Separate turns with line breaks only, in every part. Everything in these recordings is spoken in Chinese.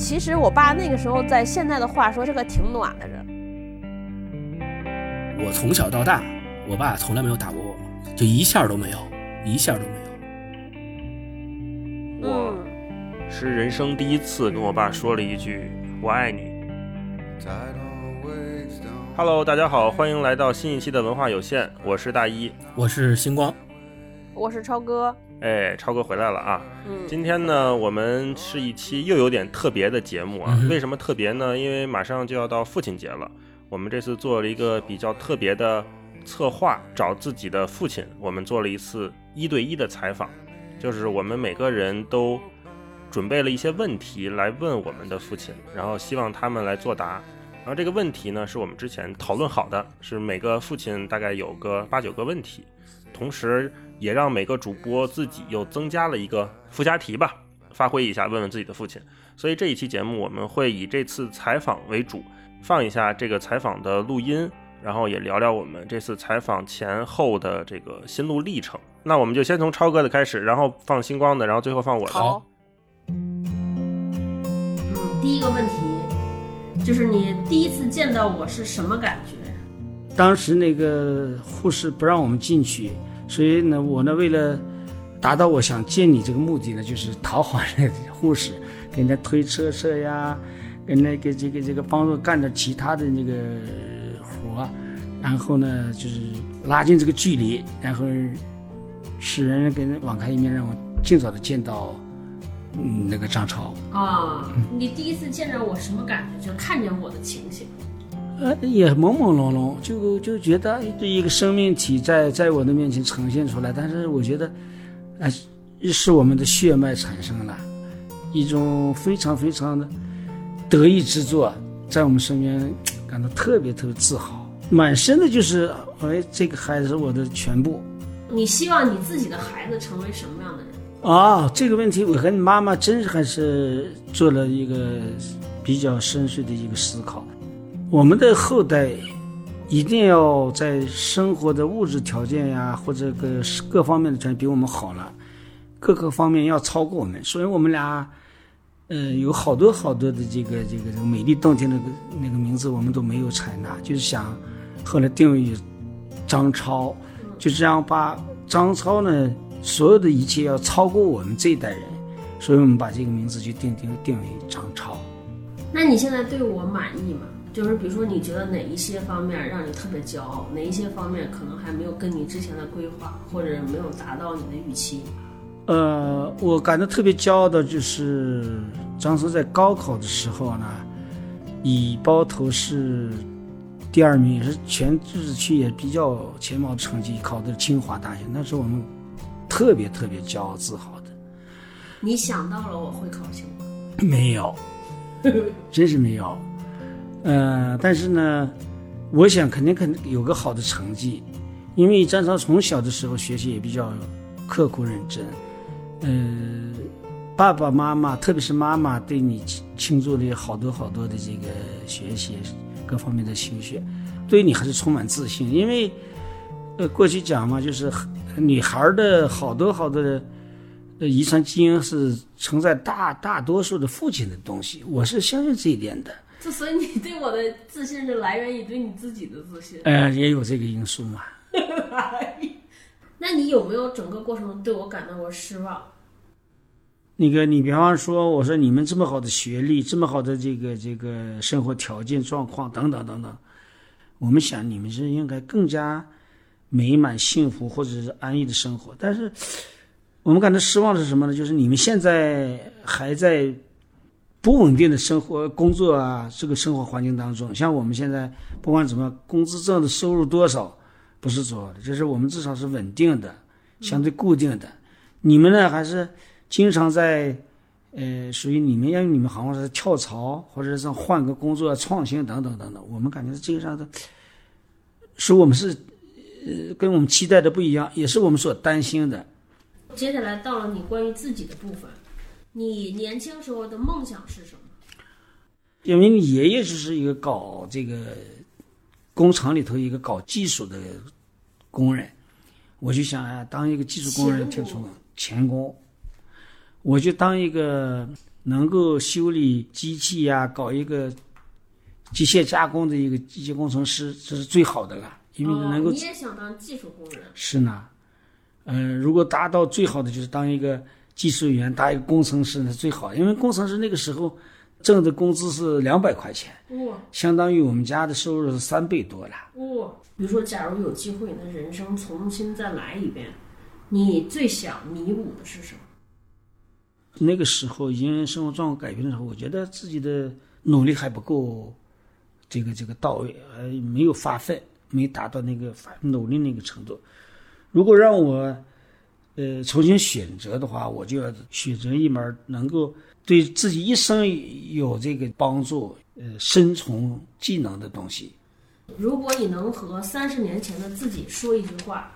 其实我爸那个时候在现在的话说是个挺暖的人。
我从小到大，我爸从来没有打过我，就一下都没有，一下都没
有。
我是人生第一次跟我爸说了一句“我爱你”。Hello，大家好，欢迎来到新一期的文化有限，我是大一，
我是星光，
我是超哥。
哎，超哥回来了啊！今天呢，我们是一期又有点特别的节目啊。为什么特别呢？因为马上就要到父亲节了。我们这次做了一个比较特别的策划，找自己的父亲，我们做了一次一对一的采访，就是我们每个人都准备了一些问题来问我们的父亲，然后希望他们来作答。然后这个问题呢，是我们之前讨论好的，是每个父亲大概有个八九个问题，同时。也让每个主播自己又增加了一个附加题吧，发挥一下，问问自己的父亲。所以这一期节目我们会以这次采访为主，放一下这个采访的录音，然后也聊聊我们这次采访前后的这个心路历程。那我们就先从超哥的开始，然后放星光的，然后最后放我的。
好。
嗯，第一个问题就是你第一次见到我是什么感觉？
当时那个护士不让我们进去。所以呢，我呢为了达到我想见你这个目的呢，就是讨好那护士，给人家推车车呀，给那个这个这个帮助干点其他的那个活，然后呢就是拉近这个距离，然后使人跟网开一面，让我尽早的见到嗯那个张超。
啊，你第一次见着我什么感觉？就看见我的情形。
呃，也朦朦胧胧，就就觉得这一个生命体在在我的面前呈现出来，但是我觉得，哎，是我们的血脉产生了一种非常非常的得意之作，在我们身边感到特别特别自豪，满身的就是，哎，这个孩子是我的全部。
你希望你自己的孩子成为什么样的人？
啊，这个问题我和你妈妈真是还是做了一个比较深邃的一个思考。我们的后代一定要在生活的物质条件呀，或者各各方面的条件比我们好了，各个方面要超过我们。所以我们俩，呃，有好多好多的这个这个这个美丽动听的那个名字，我们都没有采纳，就是想后来定位张超，就这样把张超呢所有的一切要超过我们这一代人，所以我们把这个名字就定定定为张超。
那你现在对我满意吗？就是比如说，你觉得哪一些方面让你特别骄傲？哪一些方面可能还没有跟你之前的规划，或者没有达到你的预期？
呃，我感到特别骄傲的就是张叔在高考的时候呢，以包头市第二名，也是全自治区也比较前茅的成绩考的清华大学，那是我们特别特别骄傲自豪的。
你想到了我会考清华？
没有，真是没有。呃，但是呢，我想肯定肯定有个好的成绩，因为张超从小的时候学习也比较刻苦认真，呃，爸爸妈妈特别是妈妈对你倾注了好多好多的这个学习各方面的心血，对你还是充满自信，因为呃过去讲嘛，就是女孩的好多好多的遗传基因是承载大大多数的父亲的东西，我是相信这一点的。
就所以你对我的自信是来源于对你自己的自信，
呃，也有这个因素嘛。
那你有没有整个过程对我感到过失望？
那个，你比方说，我说你们这么好的学历，这么好的这个这个生活条件状况等等等等，我们想你们是应该更加美满幸福或者是安逸的生活，但是我们感到失望的是什么呢？就是你们现在还在。不稳定的生活、工作啊，这个生活环境当中，像我们现在不管怎么，工资挣的收入多少不是主要的，就是我们至少是稳定的、相对固定的。你们呢，还是经常在，呃，属于你们，因为你们好像是跳槽，或者是换个工作、创新等等等等。我们感觉这个上的，是我们是，呃，跟我们期待的不一样，也是我们所担心的。
接下来到了你关于自己的部分。你年轻时候的梦想是什么？
因为你爷爷就是一个搞这个工厂里头一个搞技术的工人，我就想啊，当一个技术工人，听说钳工，我就当一个能够修理机器呀，搞一个机械加工的一个机械工程师，这是最好的了，因为能够。
你也想当技术工人？
是呢，嗯，如果达到最好的就是当一个技术员，当一个工程师那最好，因为工程师那个时候挣的工资是两百块钱，
哇，
相当于我们家的收入是三倍多了。
哇，比如说，假如有机会，那人生重新再来一遍，你最想弥补的是什么？
那个时候，因为生活状况改变的时候，我觉得自己的努力还不够，这个这个到位，呃没有发奋，没达到那个发努力那个程度。如果让我，呃，重新选择的话，我就要选择一门能够对自己一生有这个帮助，呃，生存技能的东西。
如果你能和三十年前的自己说一句话。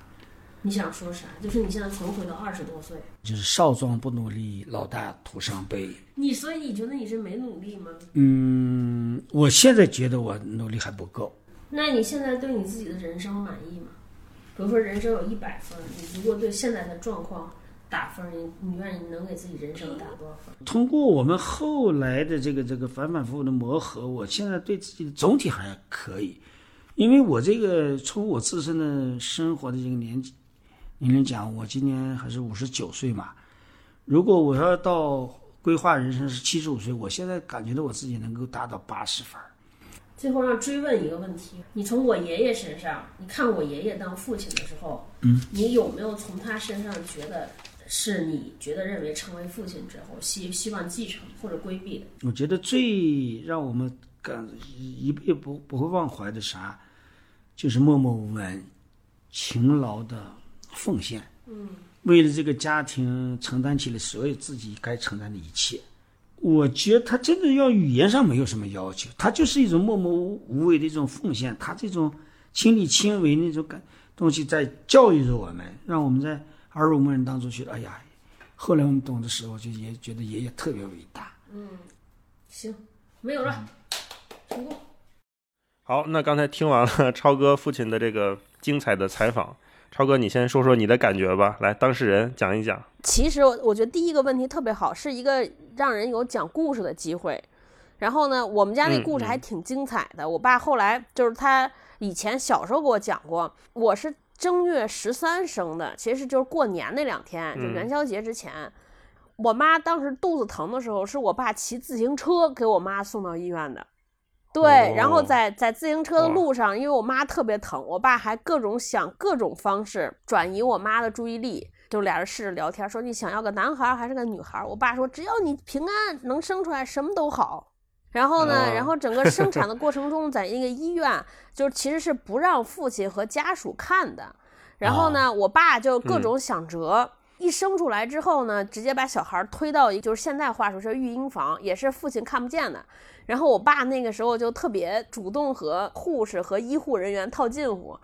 你想说啥？就是你现在重回到二十多岁，
就是少壮不努力，老大徒伤悲。
你所以你觉得你是没努力吗？
嗯，我现在觉得我努力还不够。
那你现在对你自己的人生满意吗？比如说人生有一百分，你如果对现在的状况打分，你你愿意能给自己人生打多少分？
通过我们后来的这个这个反反复复的磨合，我现在对自己的总体还可以，因为我这个从我自身的生活的这个年纪。年龄讲，我今年还是五十九岁嘛。如果我要到规划人生是七十五岁，我现在感觉到我自己能够达到八十分。
最后让追问一个问题：你从我爷爷身上，你看我爷爷当父亲的时候，
嗯，
你有没有从他身上觉得是你觉得认为成为父亲之后希希望继承或者规避的？
我觉得最让我们感一辈子不不会忘怀的啥，就是默默无闻、勤劳的。奉献，
嗯，
为了这个家庭承担起了所有自己该承担的一切。我觉得他真的要语言上没有什么要求，他就是一种默默无为的一种奉献。他这种亲力亲为那种感东西，在教育着我们，让我们在耳濡目染当中觉得，哎呀，后来我们懂的时候，就也觉得爷爷特别伟大。
嗯，行，没有了，成功。
好，那刚才听完了超哥父亲的这个精彩的采访。超哥，你先说说你的感觉吧。来，当事人讲一讲。
其实我我觉得第一个问题特别好，是一个让人有讲故事的机会。然后呢，我们家那故事还挺精彩的。我爸后来就是他以前小时候给我讲过，我是正月十三生的，其实就是过年那两天，就元宵节之前。我妈当时肚子疼的时候，是我爸骑自行车给我妈送到医院的。对，然后在在自行车的路上，因为我妈特别疼，我爸还各种想各种方式转移我妈的注意力，就俩人试着聊天，说你想要个男孩还是个女孩？我爸说只要你平安能生出来，什么都好。然后呢，然后整个生产的 过程中，在那个医院，就是其实是不让父亲和家属看的。然后呢，我爸就各种想辙。一生出来之后呢，直接把小孩推到一就是现在话说是育婴房，也是父亲看不见的。然后我爸那个时候就特别主动和护士和医护人员套近乎，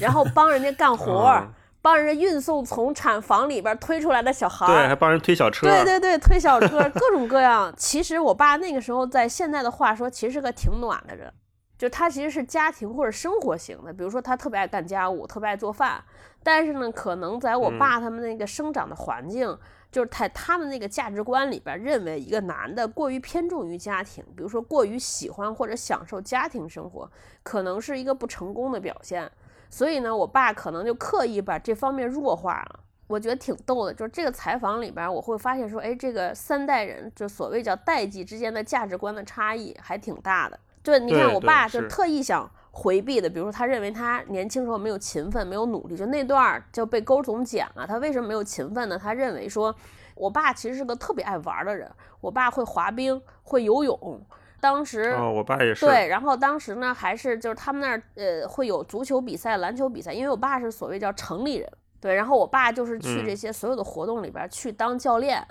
然后帮人家干活，帮人家运送从产房里边推出来的小孩，
对，还帮人推小车，
对对对，推小车，各种各样。其实我爸那个时候在现在的话说，其实是个挺暖的人，就他其实是家庭或者生活型的，比如说他特别爱干家务，特别爱做饭。但是呢，可能在我爸他们那个生长的环境。就是在他们那个价值观里边，认为一个男的过于偏重于家庭，比如说过于喜欢或者享受家庭生活，可能是一个不成功的表现。所以呢，我爸可能就刻意把这方面弱化了。我觉得挺逗的，就是这个采访里边，我会发现说，哎，这个三代人就所谓叫代际之间的价值观的差异还挺大的。对，你看我爸就特意想。回避的，比如说他认为他年轻时候没有勤奋，没有努力，就那段就被勾总剪了。他为什么没有勤奋呢？他认为说，我爸其实是个特别爱玩的人。我爸会滑冰，会游泳。当时，
哦，我爸也是。
对，然后当时呢，还是就是他们那儿呃会有足球比赛、篮球比赛，因为我爸是所谓叫城里人。对，然后我爸就是去这些所有的活动里边去当教练，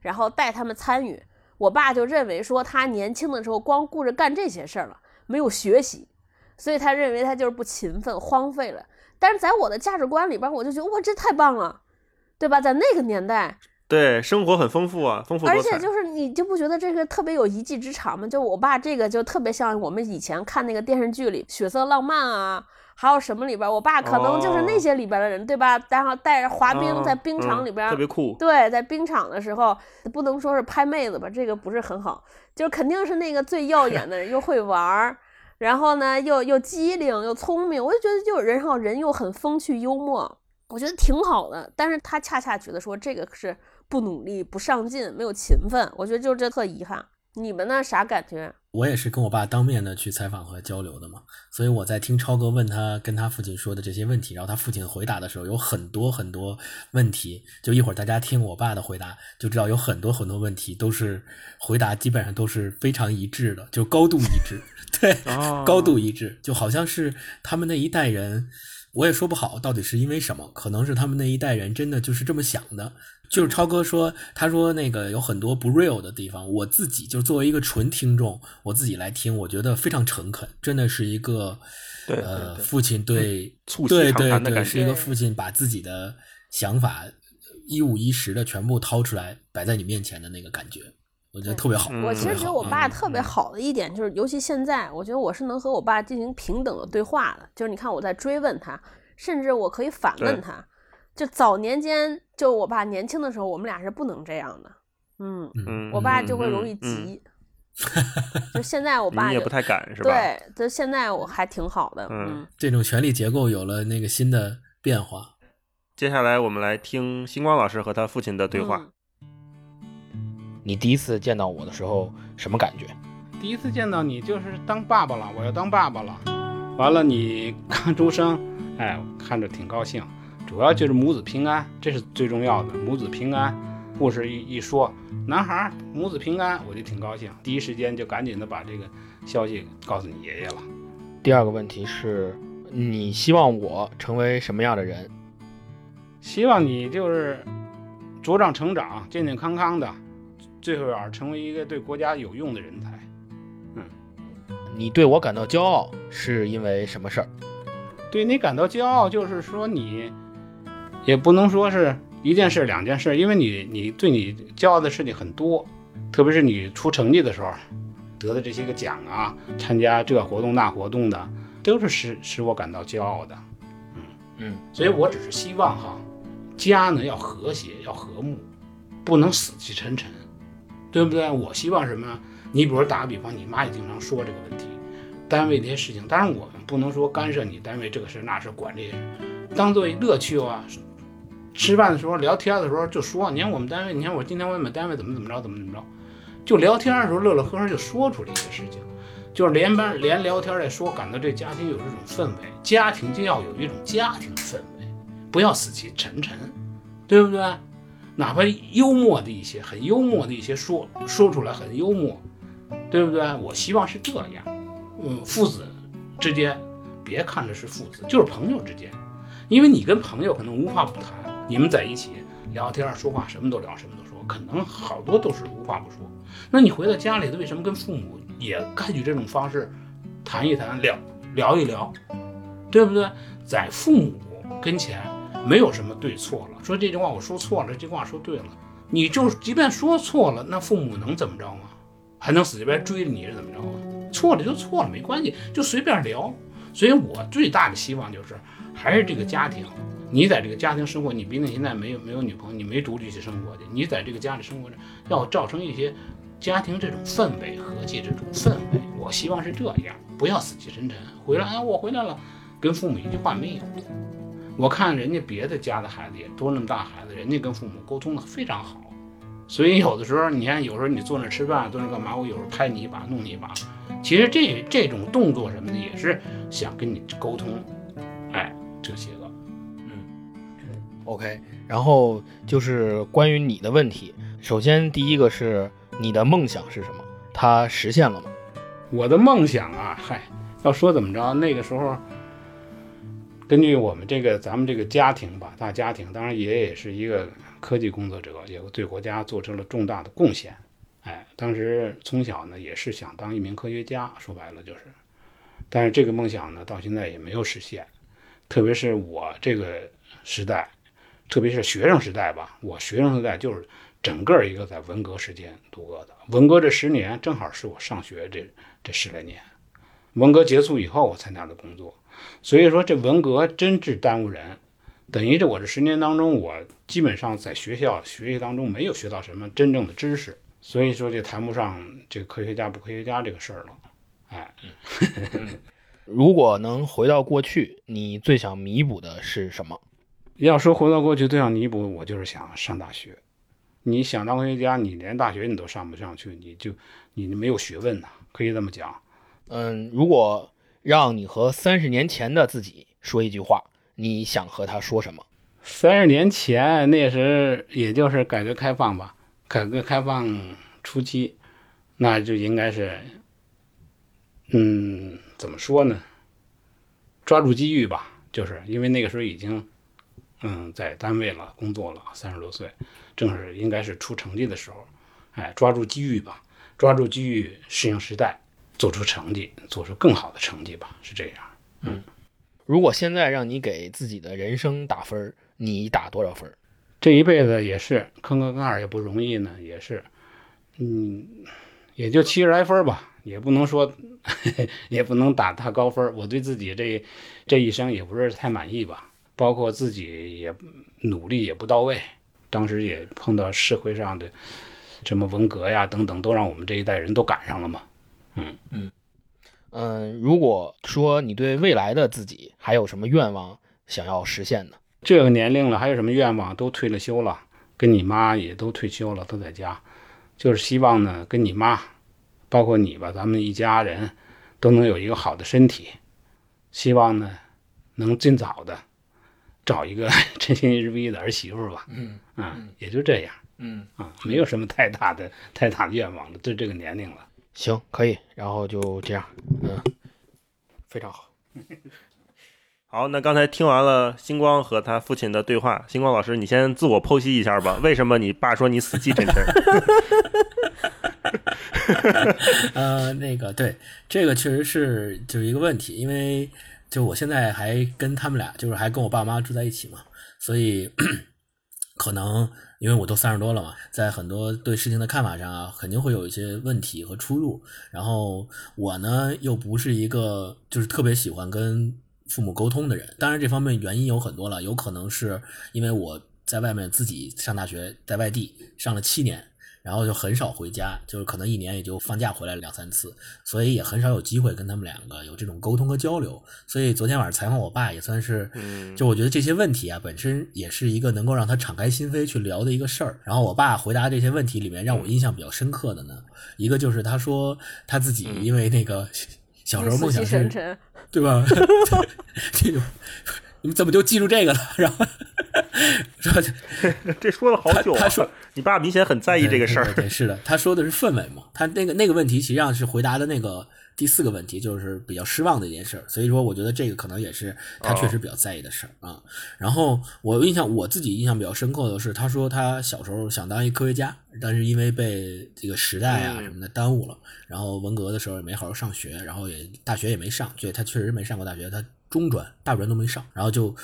然后带他们参与。我爸就认为说，他年轻的时候光顾着干这些事儿了，没有学习。所以他认为他就是不勤奋，荒废了。但是在我的价值观里边，我就觉得哇，这太棒了，对吧？在那个年代，
对生活很丰富啊，丰富
而且就是你就不觉得这个特别有一技之长吗？就我爸这个就特别像我们以前看那个电视剧里血色浪漫啊，还有什么里边，我爸可能就是那些里边的人，对吧？然后带着滑冰在冰场里边，
特别酷。
对，在冰场的时候，不能说是拍妹子吧，这个不是很好，就肯定是那个最耀眼的人，又会玩儿，然后呢又又机灵又聪明，我就觉得就人好人又很风趣幽默，我觉得挺好的。但是他恰恰觉得说这个是不努力、不上进、没有勤奋，我觉得就这特遗憾。你们呢？啥感觉？
我也是跟我爸当面的去采访和交流的嘛，所以我在听超哥问他跟他父亲说的这些问题，然后他父亲回答的时候，有很多很多问题。就一会儿大家听我爸的回答，就知道有很多很多问题都是回答基本上都是非常一致的，就高度一致，对，高度一致，就好像是他们那一代人，我也说不好到底是因为什么，可能是他们那一代人真的就是这么想的。就是超哥说，他说那个有很多不 real 的地方，我自己就作为一个纯听众，我自己来听，我觉得非常诚恳，真的是一个，呃，父亲对，对对对，是一个父亲把自己的想法一五一十的全部掏出来摆在你面前的那个感觉，我觉得特别好。
我其实觉得我爸特别好的一点就是，尤其现在，我觉得我是能和我爸进行平等的对话的，就是你看我在追问他，甚至我可以反问他。就早年间，就我爸年轻的时候，我们俩是不能这样的。嗯嗯，我爸就会容易急。就现在我 爸
也不太敢，是吧？
对，就现在我还挺好的。嗯，
这种权力结构有了那个新的变化。
接下来我们来听星光老师和他父亲的对话。
你第一次见到我的时候什么感觉？
第一次见到你就是当爸爸了，我要当爸爸了。完了，你刚出生，哎，看着挺高兴。主要就是母子平安，这是最重要的。母子平安，护士一一说，男孩母子平安，我就挺高兴，第一时间就赶紧的把这个消息告诉你爷爷了。
第二个问题是，你希望我成为什么样的人？
希望你就是茁壮成长，健健康康的，最后啊成为一个对国家有用的人才。嗯，
你对我感到骄傲是因为什么事儿？
对你感到骄傲，就是说你。也不能说是一件事、两件事，因为你你对你骄傲的事情很多，特别是你出成绩的时候得的这些个奖啊，参加这活动那活动的，都是使使我感到骄傲的。嗯嗯，所以我只是希望哈，家呢要和谐，要和睦，不能死气沉沉，对不对？我希望什么？你比如打个比方，你妈也经常说这个问题，单位这些事情，当然我们不能说干涉你单位这个事那事，管这些，当做乐趣啊。吃饭的时候聊天的时候就说，你看我们单位，你看我今天我们单位怎么怎么着，怎么怎么着，就聊天的时候乐乐呵呵就说出了一些事情，就是连班连聊天在说，感到这家庭有这种氛围，家庭就要有一种家庭氛围，不要死气沉沉，对不对？哪怕幽默的一些，很幽默的一些说说出来很幽默，对不对？我希望是这样，嗯，父子之间别看着是父子，就是朋友之间，因为你跟朋友可能无话不谈。你们在一起聊天说话，什么都聊，什么都说，可能好多都是无话不说。那你回到家里，为什么跟父母也采取这种方式谈一谈、聊聊一聊，对不对？在父母跟前没有什么对错了。说这句话我说错了，这句话说对了，你就即便说错了，那父母能怎么着吗？还能死乞白追着你是怎么着啊？错了就错了，没关系，就随便聊。所以我最大的希望就是，还是这个家庭。你在这个家庭生活，你毕竟现在没有没有女朋友，你没独立去生活去。你在这个家里生活着，要造成一些家庭这种氛围、和气这种氛围。我希望是这样，不要死气沉沉。回来，哎，我回来了，跟父母一句话没有。我看人家别的家的孩子也都那么大孩子，人家跟父母沟通的非常好。所以有的时候，你看，有时候你坐那吃饭，坐那干嘛？我有时候拍你一把，弄你一把。其实这这种动作什么的，也是想跟你沟通。哎，这些。
OK，然后就是关于你的问题。首先，第一个是你的梦想是什么？它实现了吗？
我的梦想啊，嗨，要说怎么着，那个时候，根据我们这个咱们这个家庭吧，大家庭，当然爷爷也是一个科技工作者，也对国家做出了重大的贡献。哎，当时从小呢，也是想当一名科学家，说白了就是，但是这个梦想呢，到现在也没有实现。特别是我这个时代。特别是学生时代吧，我学生时代就是整个一个在文革时间度过的。文革这十年正好是我上学这这十来年。文革结束以后，我参加的工作，所以说这文革真是耽误人，等于这我这十年当中，我基本上在学校学习当中没有学到什么真正的知识，所以说就谈不上这个科学家不科学家这个事儿了。哎，
如果能回到过去，你最想弥补的是什么？
要说回到过去最想弥补，我就是想上大学。你想当科学家，你连大学你都上不上去，你就你没有学问呐，可以这么讲。
嗯，如果让你和三十年前的自己说一句话，你想和他说什么？
三十年前那时也就是改革开放吧，改革开放初期，那就应该是，嗯，怎么说呢？抓住机遇吧，就是因为那个时候已经，嗯，在单位了，工作了，三十多岁，正是应该是出成绩的时候，哎，抓住机遇吧，抓住机遇，适应时代，做出成绩，做出更好的成绩吧，是这样。嗯，
如果现在让你给自己的人生打分，你打多少分？
这一辈子也是坑坑坎坎也不容易呢，也是，嗯，也就七十来分吧，也不能说，也不能打太高分。我对自己这这一生也不是太满意吧，包括自己也努力也不到位，当时也碰到社会上的什么文革呀等等，都让我们这一代人都赶上了嘛。嗯
嗯嗯，如果说你对未来的自己还有什么愿望想要实现呢？
这个年龄了，还有什么愿望？都退了休了，跟你妈也都退休了，都在家，就是希望呢，跟你妈，包括你吧，咱们一家人都能有一个好的身体，希望呢，能尽早的找一个 称心如意的儿媳妇吧。
嗯
啊，也就这样。
嗯
啊，没有什么太大的 太大的愿望了，就这个年龄了。
行，可以，然后就这样。嗯，非常好。
好，那刚才听完了星光和他父亲的对话，星光老师，你先自我剖析一下吧。为什么你爸说你死气沉沉？
呃，那个对，这个确实是就是一个问题，因为就我现在还跟他们俩，就是还跟我爸妈住在一起嘛，所以 可能因为我都三十多了嘛，在很多对事情的看法上啊，肯定会有一些问题和出入。然后我呢，又不是一个就是特别喜欢跟父母沟通的人，当然这方面原因有很多了，有可能是因为我在外面自己上大学，在外地上了七年。然后就很少回家，就是可能一年也就放假回来两三次，所以也很少有机会跟他们两个有这种沟通和交流。所以昨天晚上采访我爸也算是，就我觉得这些问题啊本身也是一个能够让他敞开心扉去聊的一个事儿。然后我爸回答这些问题里面让我印象比较深刻的呢，一个就是他说他自己因为那个小时候梦想是，对吧？这种你们怎么就记住这个了？然后说
这说了好久，
他说。
你爸明显很在意这个事儿，
对，是的，他说的是氛围嘛，他那个那个问题实际上是回答的那个第四个问题，就是比较失望的一件事，所以说我觉得这个可能也是他确实比较在意的事儿啊。然后我印象我自己印象比较深刻的是，他说他小时候想当一科学家，但是因为被这个时代啊什么的耽误了，然后文革的时候也没好好上学，然后也大学也没上，所以他确实没上过大学，他中专、大专都没上，然后就。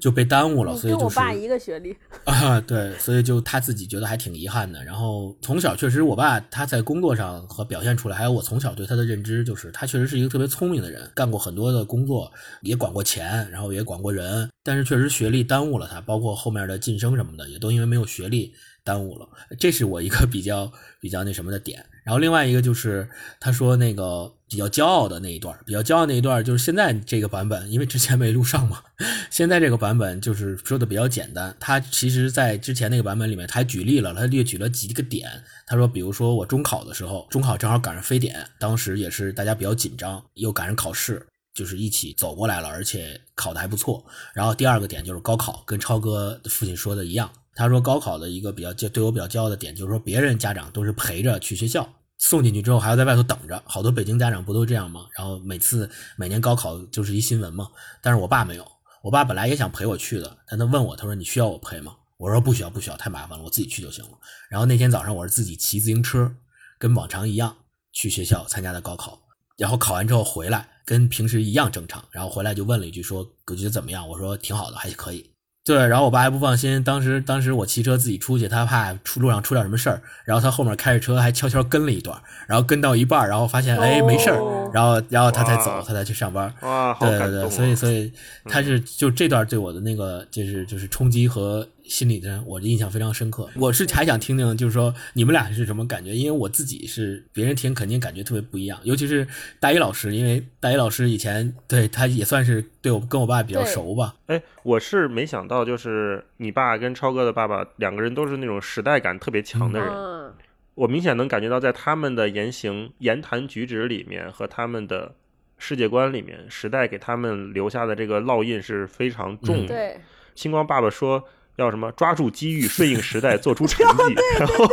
就被耽误了，所以就是
跟我爸一个学历
啊，对，所以就他自己觉得还挺遗憾的。然后从小确实，我爸他在工作上和表现出来，还有我从小对他的认知，就是他确实是一个特别聪明的人，干过很多的工作，也管过钱，然后也管过人。但是确实学历耽误了他，包括后面的晋升什么的，也都因为没有学历耽误了。这是我一个比较比较那什么的点。然后另外一个就是他说那个比较骄傲的那一段，比较骄傲那一段就是现在这个版本，因为之前没录上嘛。现在这个版本就是说的比较简单。他其实，在之前那个版本里面，他还举例了，他列举了几个点。他说，比如说我中考的时候，中考正好赶上非典，当时也是大家比较紧张，又赶上考试，就是一起走过来了，而且考的还不错。然后第二个点就是高考，跟超哥父亲说的一样。他说高考的一个比较对我比较骄傲的点，就是说别人家长都是陪着去学校。送进去之后还要在外头等着，好多北京家长不都这样吗？然后每次每年高考就是一新闻嘛。但是我爸没有，我爸本来也想陪我去的，但他问我，他说你需要我陪吗？我说不需要，不需要，太麻烦了，我自己去就行了。然后那天早上我是自己骑自行车，跟往常一样去学校参加的高考。然后考完之后回来，跟平时一样正常。然后回来就问了一句，说觉得怎么样？我说挺好的，还可以。对，然后我爸还不放心，当时当时我骑车自己出去，他怕出路上出点什么事儿，然后他后面开着车还悄悄跟了一段，然后跟到一半，然后发现哎没事儿，然后然后他才走，他才去上班。
哇，
对对对，
啊！
所以所以他是就这段对我的那个就是就是冲击和心理的，我的印象非常深刻。我是还想听听，就是说你们俩是什么感觉？因为我自己是别人听肯定感觉特别不一样，尤其是大一老师，因为大一老师以前对他也算是对我跟我爸比较熟吧。
哎，我是没想到，就是你爸跟超哥的爸爸两个人都是那种时代感特别强的人。
嗯，
我明显能感觉到，在他们的言行、言谈举止里面和他们的世界观里面，时代给他们留下的这个烙印是非常重的。
对，
星光爸爸说要什么抓住机遇，顺应时代，做出成 绩。然后，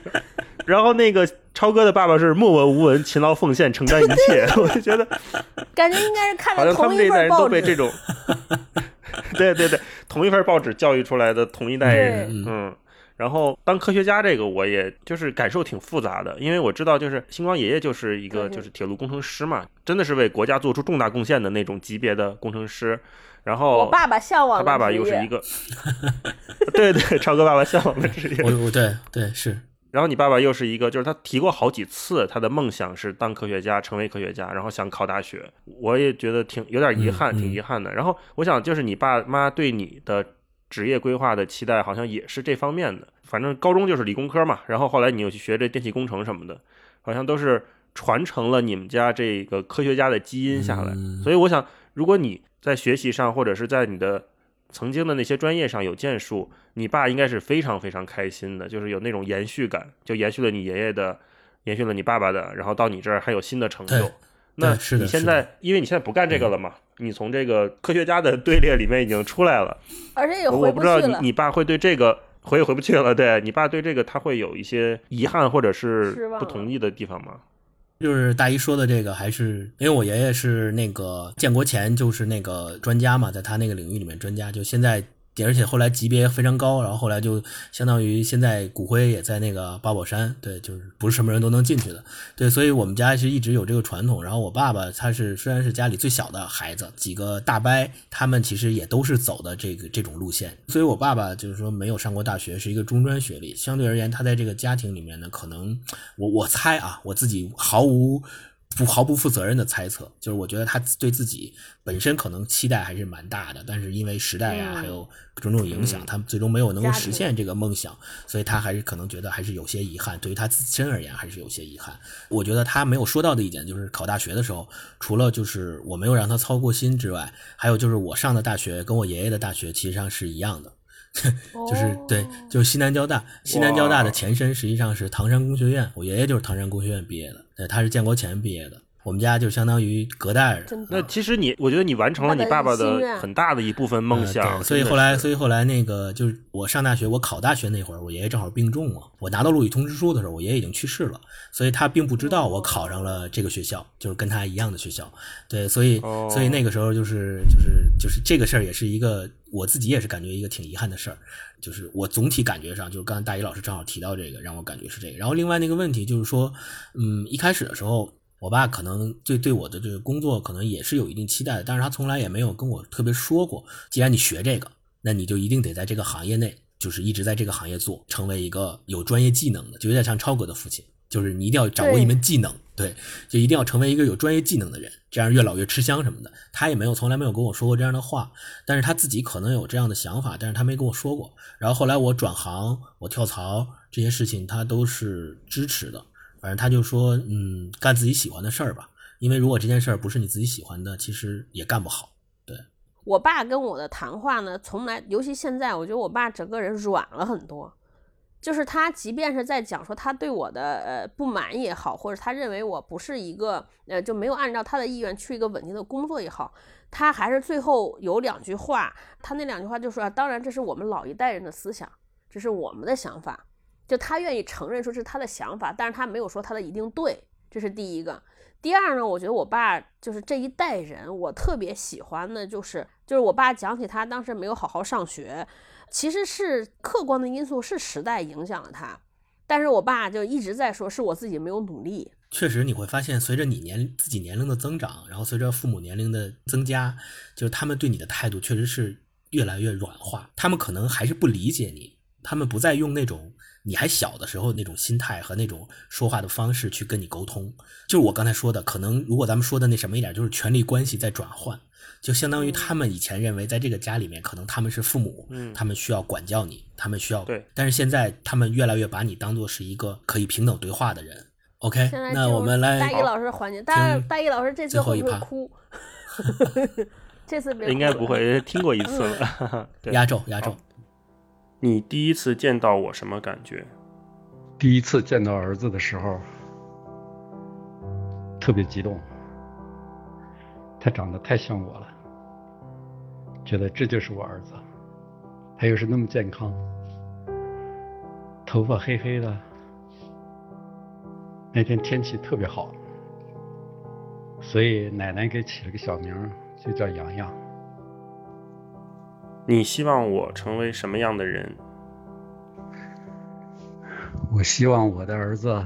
然后那个超哥的爸爸是默默无闻、勤劳奉献、承担一切。我就觉得
感觉应该是看
好像他们这一代人。都被这种，对对对，同一份报纸教育出来的同一代人，
对
嗯。然后当科学家这个，我也就是感受挺复杂的，因为我知道，就是星光爷爷就是一个就是铁路工程师嘛，真的是为国家做出重大贡献的那种级别的工程师。然后
我爸爸向往的
他爸爸又是一个，对对，超哥爸爸向往的职业。
我我对对是，
然后你爸爸又是一个，就是他提过好几次，他的梦想是当科学家，成为科学家，然后想考大学。我也觉得挺有点遗憾，挺遗憾的。然后我想，就是你爸妈对你的职业规划的期待，好像也是这方面的。反正高中就是理工科嘛，然后后来你又去学这电气工程什么的，好像都是传承了你们家这个科学家的基因下来。
嗯
所以我想，如果你在学习上，或者是在你的曾经的那些专业上有建树，你爸应该是非常非常开心的，就是有那种延续感，就延续了你爷爷的，延续了你爸爸的，然后到你这儿还有新的成就
对。
那
是
你现在，因为你现在不干这个了嘛，你从这个科学家的队列里面已经出来了，
而且也
我
回
我不知道你。你爸会对这个回也回不去了，对你爸对这个他会有一些遗憾或者是不同意的地方吗？
就是大姨说的这个，还是因为我爷爷是那个建国前就是那个专家嘛，在他那个领域里面专家，就现在。而且后来级别非常高，然后后来就相当于现在骨灰也在那个八宝山，对，就是不是什么人都能进去的，对，所以我们家是一直有这个传统。然后我爸爸他是虽然是家里最小的孩子，几个大伯他们其实也都是走的这个这种路线，所以我爸爸就是说没有上过大学，是一个中专学历，相对而言他在这个家庭里面呢，可能我我猜啊，我自己毫无。不毫不负责任的猜测，就是我觉得他对自己本身可能期待还是蛮大的，但是因为时代啊，
嗯
还有种种影响，
嗯
他最终没有能够实现这个梦想，所以他还是可能觉得还是有些遗憾。对于他自身而言，还是有些遗憾。我觉得他没有说到的一点就是考大学的时候，除了就是我没有让他操过心之外，还有就是我上的大学跟我爷爷的大学其实上是一样的。就是对
哦，
就是西南交大，西南交大的前身实际上是唐山工学院，我爷爷就是唐山工学院毕业的，对，他是建国前毕业的，我们家就相当于隔代人。
真的，
那其实你，我觉得你完成了你爸爸的很大的一部分梦
呃
想，
对所以后来，所以后来那个就是我上大学，我考大学那会儿，我爷爷正好病重了。我拿到录取通知书的时候，我爷爷已经去世了，所以他并不知道我考上了这个学校，就是跟他一样的学校。对，所以
哦
所以那个时候就是就是就是这个事儿也是一个我自己也是感觉一个挺遗憾的事儿。就是我总体感觉上，就是刚才大一老师正好提到这个，让我感觉是这个。然后另外那个问题就是说，嗯，一开始的时候，我爸可能对对我的这个工作可能也是有一定期待的，但是他从来也没有跟我特别说过，既然你学这个，那你就一定得在这个行业内，就是一直在这个行业做，成为一个有专业技能的，就有点像超哥的父亲，就是你一定要掌握一门技能，对，就一定要成为一个有专业技能的人，这样越老越吃香什么的。他也没有从来没有跟我说过这样的话，但是他自己可能有这样的想法，但是他没跟我说过。然后后来我转行，我跳槽这些事情，他都是支持的。反正他就说，嗯，干自己喜欢的事儿吧，因为如果这件事儿不是你自己喜欢的，其实也干不好。
对我爸跟我的谈话呢，从来，尤其现在，我觉得我爸整个人软了很多。就是他，即便是在讲说他对我的呃不满也好，或者他认为我不是一个呃就没有按照他的意愿去一个稳定的工作也好，他还是最后有两句话，他那两句话就说啊，当然这是我们老一代人的思想，这是我们的想法，就他愿意承认说是他的想法，但是他没有说他的一定对，这是第一个。第二呢，我觉得我爸就是这一代人，我特别喜欢的就是，就是我爸讲起他当时没有好好上学，其实是客观的因素，是时代影响了他。但是我爸就一直在说，是我自己没有努力。
确实，你会发现，随着你年自己年龄的增长，然后随着父母年龄的增加，就是他们对你的态度确实是越来越软化，他们可能还是不理解你，他们不再用那种你还小的时候那种心态和那种说话的方式去跟你沟通。就是我刚才说的，可能如果咱们说的那什么一点，就是权力关系在转换，就相当于他们以前认为在这个家里面，可能他们是父母，
嗯
他们需要管教你，他们需要
对，
但是现在他们越来越把你当做是一个可以平等对话的人。OK，那我们来
大一老师环节，大大一老师这次会
最后一趴
不会哭？这次别
应该不会，听过一次了。
压轴压轴
好。你第一次见到我什么感觉？
第一次见到儿子的时候，特别激动。他长得太像我了，觉得这就是我儿子。他又是那么健康，头发黑黑的。那天天气特别好，所以奶奶给起了个小名，就叫洋洋。
你希望我成为什么样的人？
我希望我的儿子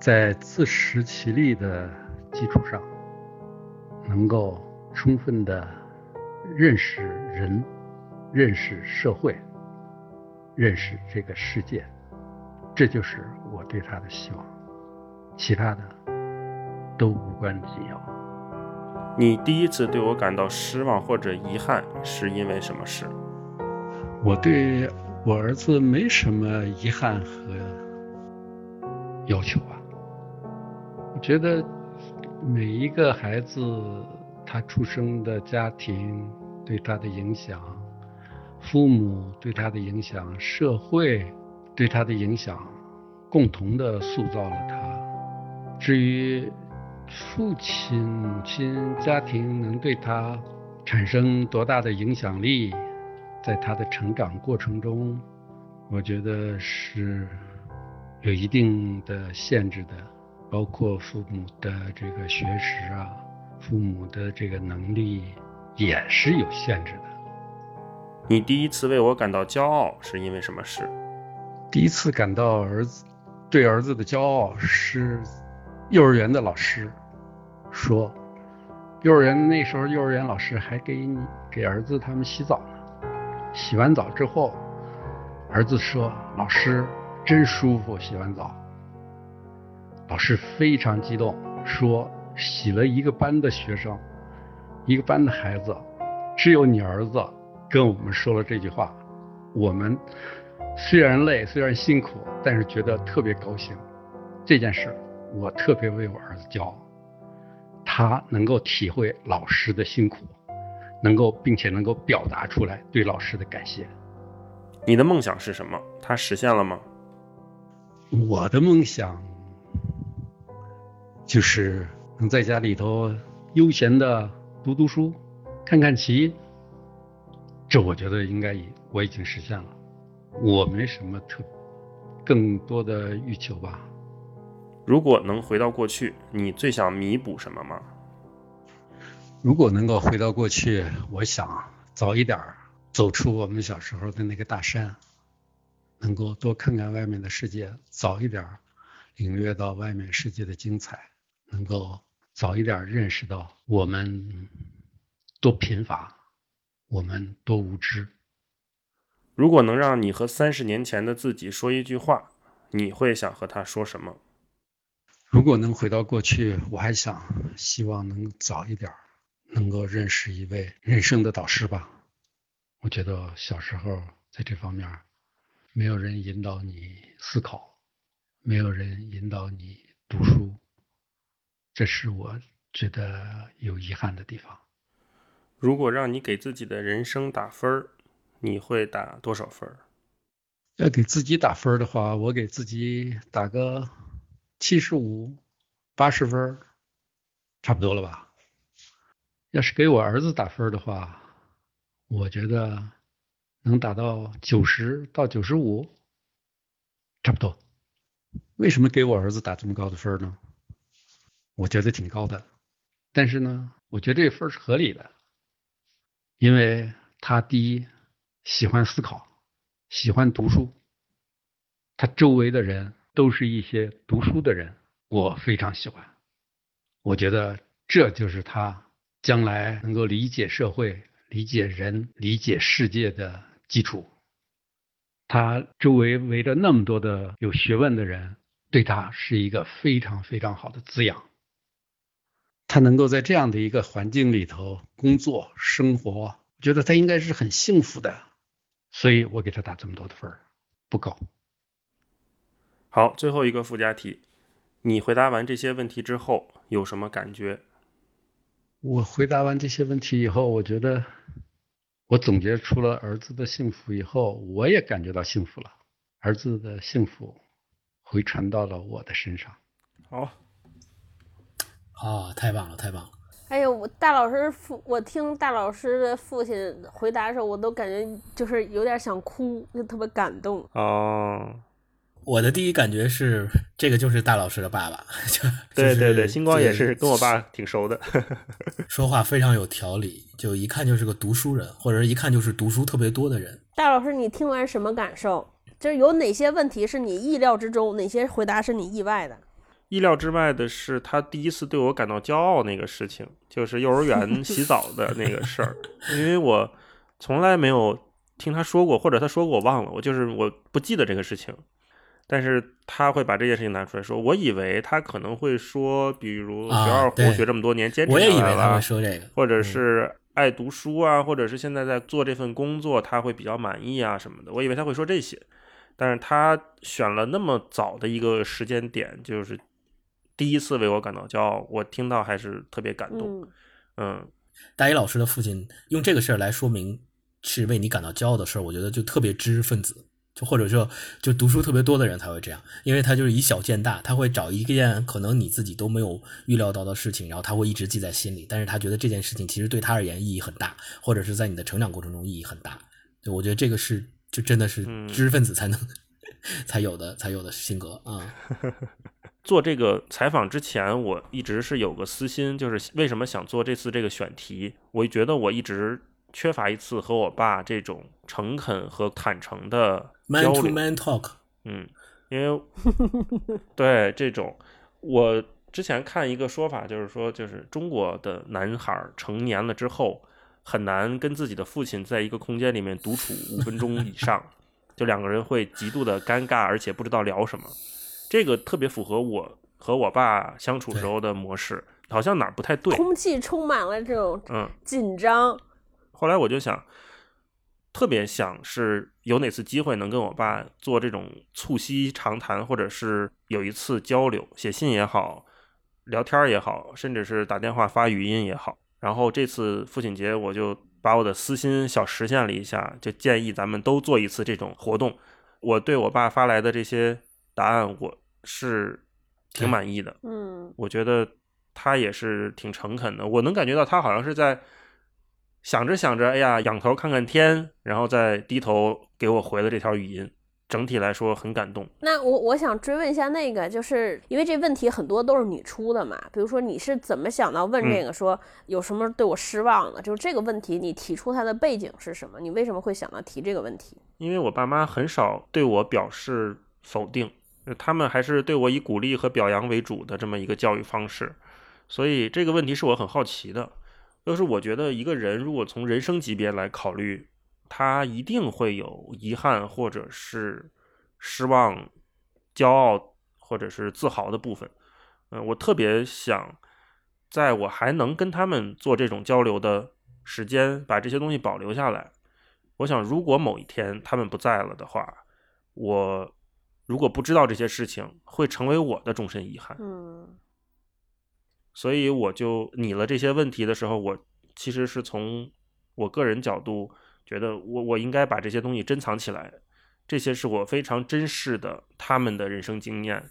在自食其力的基础上，能够充分的认识人、认识社会、认识这个世界，这就是我对他的希望，其他的都无关紧要。
你第一次对我感到失望或者遗憾是因为什么事？
我对我儿子没什么遗憾和要求啊。我觉得每一个孩子他出生的家庭对他的影响，父母对他的影响，社会对他的影响，共同的塑造了他。至于父亲、母亲、家庭能对他产生多大的影响力，在他的成长过程中，我觉得是有一定的限制的，包括父母的这个学识啊，父母的这个能力也是有限制的。
你第一次为我感到骄傲是因为什么事？
第一次感到儿子对儿子的骄傲是幼儿园的老师说，幼儿园那时候幼儿园老师还给你给儿子他们洗澡呢，洗完澡之后，儿子说老师真舒服，洗完澡。老师非常激动，说洗了一个班的学生，一个班的孩子，只有你儿子跟我们说了这句话，我们虽然累，虽然辛苦，但是觉得特别高兴。这件事，我特别为我儿子骄傲。他能够体会老师的辛苦，能够并且能够表达出来对老师的感谢。
你的梦想是什么？他实现了吗？
我的梦想就是能在家里头悠闲的读读书，看看棋。这我觉得应该已我已经实现了，我没什么特更多的欲求吧。
如果能回到过去，你最想弥补什么吗？
如果能够回到过去，我想早一点儿走出我们小时候的那个大山，能够多看看外面的世界，早一点儿领略到外面世界的精彩，能够早一点认识到我们多贫乏，我们多无知。
如果能让你和三十年前的自己说一句话，你会想和他说什么？
如果能回到过去，我还想希望能早一点能够认识一位人生的导师吧。我觉得小时候在这方面没有人引导你思考，没有人引导你读书，这是我觉得有遗憾的地方。
如果让你给自己的人生打分儿，你会打多少分儿？
要给自己打分儿的话，我给自己打个七十五、八十分，差不多了吧？要是给我儿子打分的话，我觉得能打到九十到九十五，差不多。为什么给我儿子打这么高的分呢？我觉得挺高的，但是呢，我觉得这分是合理的，因为他第一喜欢思考，喜欢读书，他周围的人都是一些读书的人，我非常喜欢。我觉得这就是他将来能够理解社会、理解人、理解世界的基础。他周围围着那么多的有学问的人，对他是一个非常非常好的滋养。他能够在这样的一个环境里头工作生活，我觉得他应该是很幸福的，所以我给他打这么多的分儿，不高。
好，最后一个附加题，你回答完这些问题之后有什么感觉？
我回答完这些问题以后，我觉得我总结出了儿子的幸福以后，我也感觉到幸福了。儿子的幸福回传到了我的身上。
好。
啊，太棒了，太棒了！
哎呦，我大老师父，我听大老师的父亲回答的时候，我都感觉就是有点想哭，就特别感动。
哦，
我的第一感觉是，这个就是大老师的爸爸。就
对对对，星光也是跟我爸挺熟的，
说话非常有条理，就一看就是个读书人，或者一看就是读书特别多的人。
大老师，你听完什么感受？就是有哪些问题是你意料之中，哪些回答是你意外的？
意料之外的是，他第一次对我感到骄傲那个事情，就是幼儿园 洗澡的那个事儿。因为我从来没有听他说过，或者他说过我忘了，我就是我不记得这个事情。但是他会把这件事情拿出来说，我以为他可能会说，比如学二胡学这么多年坚持下
来了，说这个，
或者是爱读书啊，或者是现在在做这份工作，他会比较满意啊什么的。我以为他会说这些，但是他选了那么早的一个时间点，就是。第一次为我感到骄傲，我听到还是特别感动。嗯，
大一老师的父亲用这个事儿来说明是为你感到骄傲的事儿，我觉得就特别知识分子，就或者说就读书特别多的人才会这样，因为他就是以小见大，他会找一件可能你自己都没有预料到的事情，然后他会一直记在心里，但是他觉得这件事情其实对他而言意义很大，或者是在你的成长过程中意义很大。就我觉得这个是就真的是知识分子才能才有的才有的性格啊。
做这个采访之前，我一直是有个私心，就是为什么想做这次这个选题？我觉得我一直缺乏一次和我爸这种诚恳和坦诚的。
Man to man talk。
嗯，因为 对这种，我之前看一个说法，就是说，就是中国的男孩成年了之后，很难跟自己的父亲在一个空间里面独处五分钟以上，就两个人会极度的尴尬，而且不知道聊什么。这个特别符合我和我爸相处时候的模式，好像哪儿不太对，
空气充满了这种
嗯
紧张。
后来我就想，特别想是有哪次机会能跟我爸做这种促膝长谈，或者是有一次交流，写信也好，聊天也好，甚至是打电话发语音也好。然后这次父亲节，我就把我的私心小实现了一下，就建议咱们都做一次这种活动。我对我爸发来的这些。答案我是挺满意的，
嗯，
我觉得他也是挺诚恳的，我能感觉到他好像是在想着想着，哎呀，仰头看看天，然后再低头给我回了这条语音。整体来说很感动。
那我我想追问一下，那个就是因为这问题很多都是你出的嘛？比如说你是怎么想到问这个，说有什么对我失望的？就是这个问题，你提出它的背景是什么？你为什么会想到提这个问题？
因为我爸妈很少对我表示否定。他们还是对我以鼓励和表扬为主的这么一个教育方式，所以这个问题是我很好奇的。就是我觉得一个人如果从人生级别来考虑，他一定会有遗憾或者是失望、骄傲或者是自豪的部分。嗯，我特别想在我还能跟他们做这种交流的时间，把这些东西保留下来。我想，如果某一天他们不在了的话，我。如果不知道这些事情，会成为我的终身遗憾。
嗯，
所以我就拟了这些问题的时候，我其实是从我个人角度觉得，我我应该把这些东西珍藏起来。这些是我非常珍视的他们的人生经验。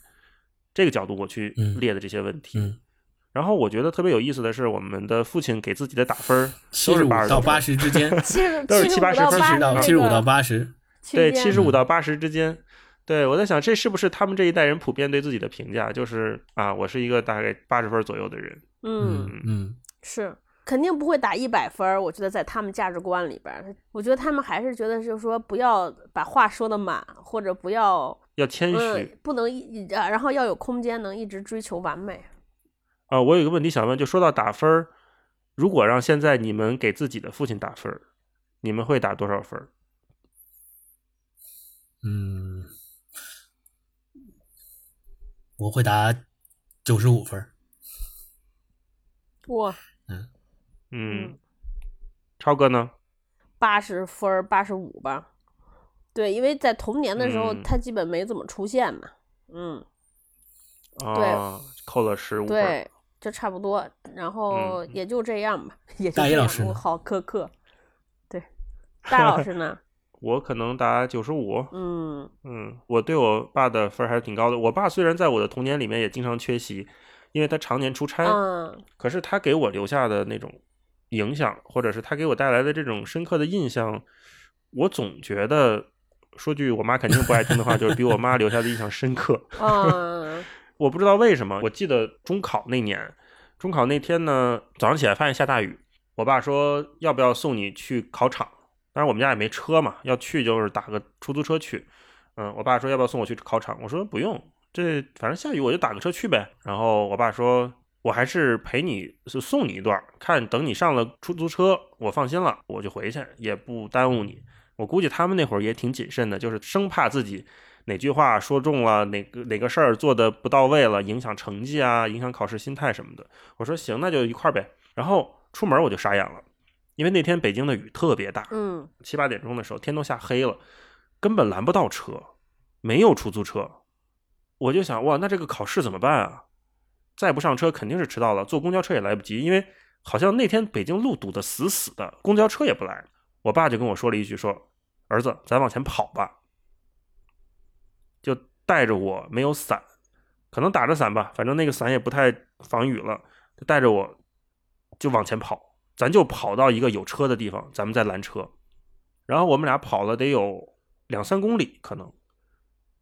这个角度我去列的这些问题。
嗯。
然后我觉得特别有意思的是，我们的父亲给自己的打分
七十五到八十之间，
都是七八十分，
七十五到八十，
对，七十五到八十之间。对，我在想，这是不是他们这一代人普遍对自己的评价？就是啊，我是一个大概八十分左右的人。
嗯嗯，
是肯定不会打一百分。我觉得在他们价值观里边，我觉得他们还是觉得就是说，不要把话说的满，或者不要
要谦虚，
不能一啊，然后要有空间，能一直追求完美。
啊，我有一个问题想问，就说到打分如果让现在你们给自己的父亲打分儿，你们会打多少分儿？
嗯，我会打九十五分儿。
哇，
嗯，
嗯，超哥呢？
八十分儿，八十五吧。对，因为在童年的时候，
嗯
他基本没怎么出现嘛。嗯，
啊，扣了十五分。
对，就差不多。然后
嗯
也就这样吧，也就
大
这样。
一老师
好苛刻。对，大老师呢？
我可能打九十五。
嗯
嗯，我对我爸的分儿还是挺高的。我爸虽然在我的童年里面也经常缺席，因为他常年出差，
嗯
可是他给我留下的那种影响，或者是他给我带来的这种深刻的印象，我总觉得，说句我妈肯定不爱听的话，就是比我妈留下的印象深刻。
嗯
我不知道为什么，我记得中考那年，中考那天呢，早上起来发现下大雨，我爸说要不要送你去考场，当然我们家也没车嘛，要去就是打个出租车去。嗯，我爸说要不要送我去考场，我说不用，这反正下雨我就打个车去呗。然后我爸说，我还是陪你送你一段，看等你上了出租车，我放心了，我就回去，也不耽误你。我估计他们那会儿也挺谨慎的，就是生怕自己哪句话说中了，哪个哪个事儿做的不到位了，影响成绩啊，影响考试心态什么的。我说行，那就一块儿呗。然后出门我就傻眼了，因为那天北京的雨特别大，
嗯
七八点钟的时候天都下黑了，根本拦不到车，没有出租车。我就想，哇，那这个考试怎么办啊？再不上车肯定是迟到了，坐公交车也来不及，因为好像那天北京路堵得死死的，公交车也不来。我爸就跟我说了一句说：“儿子，咱往前跑吧。”就带着我没有伞，可能打着伞吧，反正那个伞也不太防雨了，就带着我就往前跑，咱就跑到一个有车的地方，咱们再拦车。然后我们俩跑了得有两三公里，可能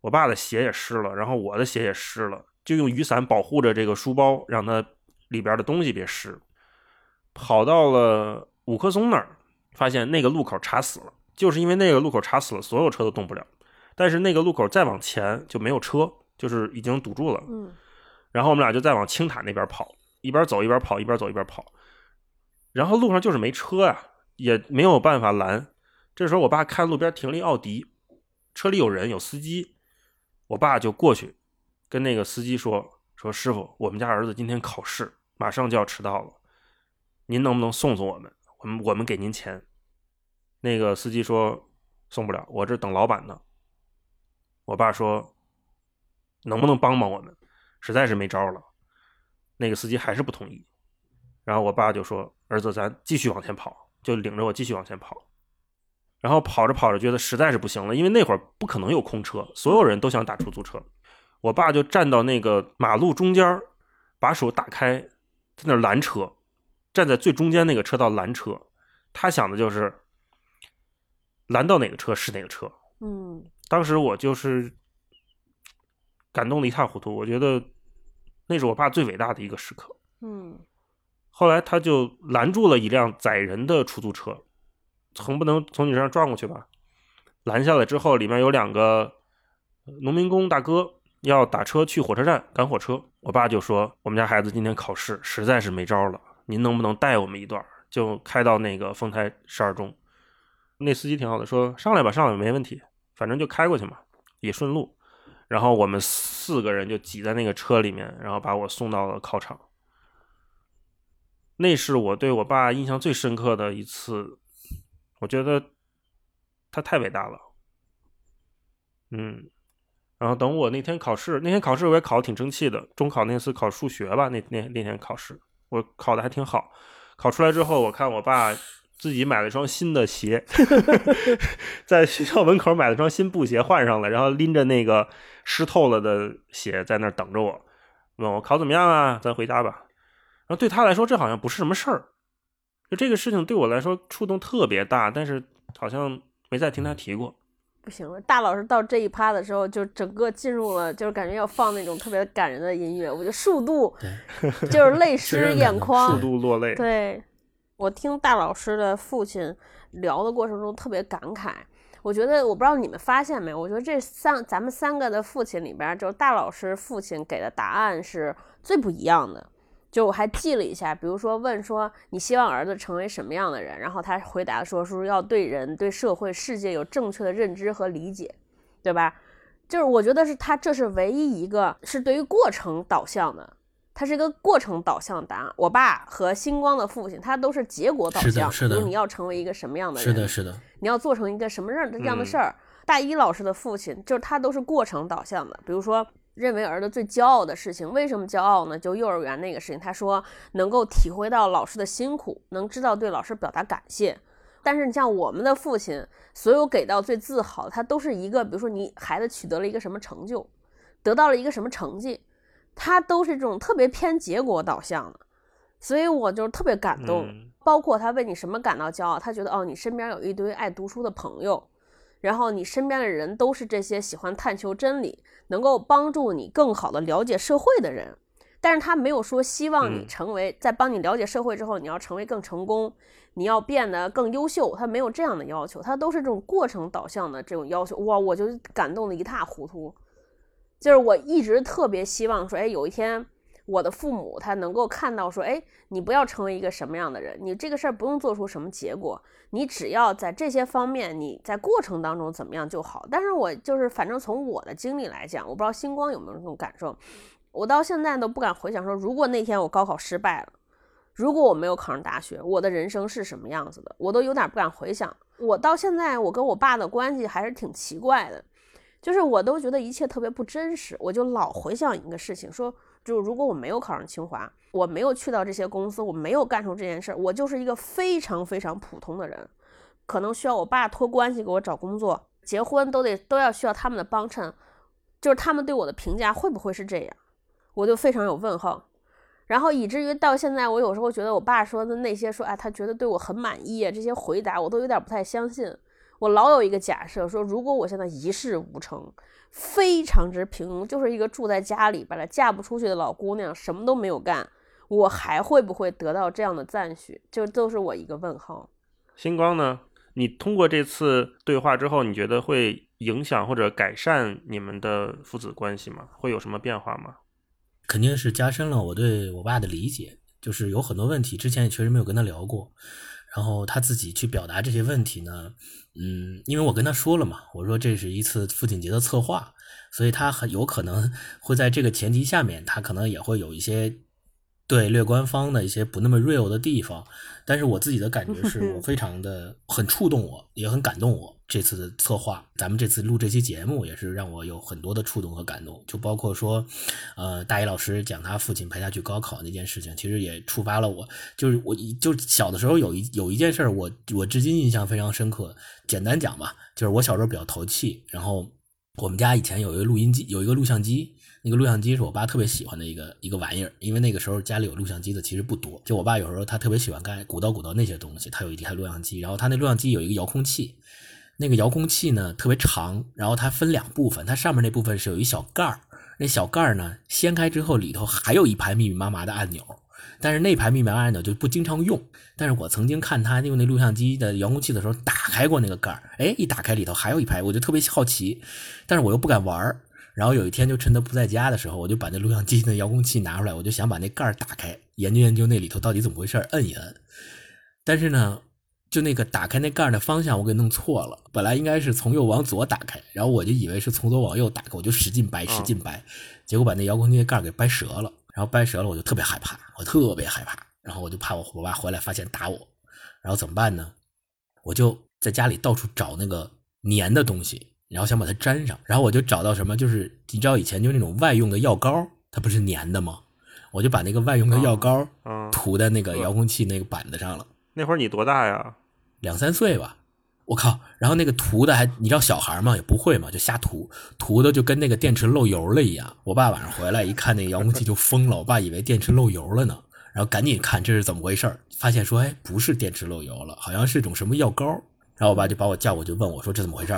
我爸的鞋也湿了，然后我的鞋也湿了，就用雨伞保护着这个书包，让它里边的东西别湿。跑到了五棵松那儿，发现那个路口查死了，就是因为那个路口查死了，所有车都动不了。但是那个路口再往前就没有车，就是已经堵住了。
嗯
然后我们俩就再往青塔那边跑，一边走一边跑，一边走一边跑。然后路上就是没车啊，也没有办法拦。这时候我爸看路边停了一奥迪，车里有人有司机，我爸就过去跟那个司机说：“说师傅，我们家儿子今天考试，马上就要迟到了，您能不能送送我们？我们我们给您钱。”那个司机说：“送不了，我这等老板呢。”我爸说：“能不能帮帮我们？实在是没招了。”那个司机还是不同意。然后我爸就说：“儿子，咱继续往前跑。”就领着我继续往前跑。然后跑着跑着，觉得实在是不行了，因为那会儿不可能有空车，所有人都想打出租车。我爸就站到那个马路中间，把手打开，在那拦车，站在最中间那个车道拦车。他想的就是拦到哪个车是哪个车。
嗯
当时我就是感动的一塌糊涂，我觉得那是我爸最伟大的一个时刻。
嗯
后来他就拦住了一辆载人的出租车，横不能从你身上撞过去吧？拦下来之后，里面有两个农民工大哥要打车去火车站赶火车。我爸就说：“我们家孩子今天考试实在是没招了，您能不能带我们一段？”就开到那个丰台十二中。那司机挺好的，说：“上来吧，上来，没问题，反正就开过去嘛，也顺路。”然后我们四个人就挤在那个车里面，然后把我送到了考场。那是我对我爸印象最深刻的一次，我觉得他太伟大了。嗯，然后等我那天考试，那天考试我也考的挺争气的，中考那次考数学吧，那那那天考试我考的还挺好。考出来之后，我看我爸自己买了一双新的鞋，在学校门口买了双新布鞋换上了，然后拎着那个湿透了的鞋在那儿等着我，问我考怎么样啊？咱回家吧。然后对他来说，这好像不是什么事儿，就这个事情对我来说触动特别大，但是好像没再听他提过。
不行了，大老师到这一趴的时候，就整个进入了，就是感觉要放那种特别感人的音乐，我就数度，就是泪 湿眼眶，
数度落泪。
对，我听大老师的父亲聊的过程中特别感慨。我觉得我不知道你们发现没有，我觉得这三咱们三个的父亲里边，就是大老师父亲给的答案是最不一样的。就我还记了一下，比如说问说你希望儿子成为什么样的人，然后他回答说说要对人、对社会、世界有正确的认知和理解，对吧？就是我觉得是他这是唯一一个是对于过程导向的，它是一个过程导向答案。我爸和星光的父亲，他都是结果导向，
是的，
比如你要成为一个什么样的
人，是的，是的，
你要做成一个什么样这样的事儿。大一老师的父亲就是他都是过程导向的，比如说。认为儿子最骄傲的事情，为什么骄傲呢？就幼儿园那个事情，他说能够体会到老师的辛苦，能知道对老师表达感谢。但是你像我们的父亲，所有给到最自豪，他都是一个，比如说你孩子取得了一个什么成就，得到了一个什么成绩，他都是这种特别偏结果导向的。所以我就特别感动。包括他为你什么感到骄傲，他觉得哦，你身边有一堆爱读书的朋友。然后你身边的人都是这些喜欢探求真理、能够帮助你更好的了解社会的人，但是他没有说希望你成为在帮你了解社会之后，你要成为更成功，你要变得更优秀，他没有这样的要求，他都是这种过程导向的这种要求。哇，我就感动的一塌糊涂，就是我一直特别希望说，哎，有一天。我的父母他能够看到说，哎，你不要成为一个什么样的人，你这个事儿不用做出什么结果，你只要在这些方面你在过程当中怎么样就好。但是我就是反正从我的经历来讲，我不知道星光有没有这种感受，我到现在都不敢回想说，如果那天我高考失败了，如果我没有考上大学，我的人生是什么样子的，我都有点不敢回想。我到现在我跟我爸的关系还是挺奇怪的，就是我都觉得一切特别不真实，我就老回想一个事情说。就如果我没有考上清华，我没有去到这些公司，我没有干出这件事儿，我就是一个非常非常普通的人，可能需要我爸托关系给我找工作，结婚都得都要需要他们的帮衬，就是他们对我的评价会不会是这样，我就非常有问号，然后以至于到现在，我有时候觉得我爸说的那些说，哎，他觉得对我很满意啊，这些回答我都有点不太相信，我老有一个假设说，如果我现在一事无成。非常之平庸，就是一个住在家里本来嫁不出去的老姑娘，什么都没有干，我还会不会得到这样的赞许？就都是我一个问号。
星光呢？你通过这次对话之后，你觉得会影响或者改善你们的父子关系吗？会有什么变化吗？
肯定是加深了我对我爸的理解，就是有很多问题之前也确实没有跟他聊过。然后他自己去表达这些问题呢，嗯，因为我跟他说了嘛，我说这是一次父亲节的策划，所以他很有可能 会在这个前提下面，他可能也会有一些。对略官方的一些不那么 real 的地方，但是我自己的感觉是我 非常的很触动我，也很感动我。这次的策划，咱们这次录这期节目也是让我有很多的触动和感动。就包括说，呃，大一老师讲他父亲陪他去高考那件事情，其实也触发了我。就是我就小的时候有一有一件事，我我至今印象非常深刻。简单讲吧，就是我小时候比较淘气，然后我们家以前有一个录音机，有一个录像机。那个录像机是我爸特别喜欢的一个一个玩意儿，因为那个时候家里有录像机的其实不多。就我爸有时候他特别喜欢干鼓捣鼓捣那些东西，他有一台录像机，然后他那录像机有一个遥控器，那个遥控器呢特别长，然后它分两部分，它上面那部分是有一小盖儿，那小盖儿呢掀开之后里头还有一排密密麻麻的按钮，但是那排密密麻麻按钮就不经常用。但是我曾经看他用那录像机的遥控器的时候打开过那个盖儿，哎，一打开里头还有一排，我就特别好奇，但是我又不敢玩儿。然后有一天，就趁他不在家的时候，我就把那录像机的遥控器拿出来，我就想把那盖儿打开，研究研究那里头到底怎么回事，摁一摁。但是呢，就那个打开那盖儿的方向，我给弄错了。本来应该是从右往左打开，然后我就以为是从左往右打开，我就使劲掰，使劲掰，结果把那遥控器盖儿给掰折了。然后掰折了，我就特别害怕，我特别害怕。然后我就怕我我爸回来发现打我，然后怎么办呢？我就在家里到处找那个粘的东西。然后想把它粘上，然后我就找到什么，就是你知道以前就那种外用的药膏，它不是粘的吗？我就把那个外用的药膏涂在那个遥控器那个板子上了。
那会儿你多大呀？
两三岁吧。我靠！然后那个涂的还，你知道小孩嘛，也不会嘛，就瞎涂，涂的就跟那个电池漏油了一样。我爸晚上回来一看，那个遥控器就疯了。我爸以为电池漏油了呢，然后赶紧看这是怎么回事发现说，哎，不是电池漏油了，好像是种什么药膏。然后我爸就把我叫过去问我说，这怎么回事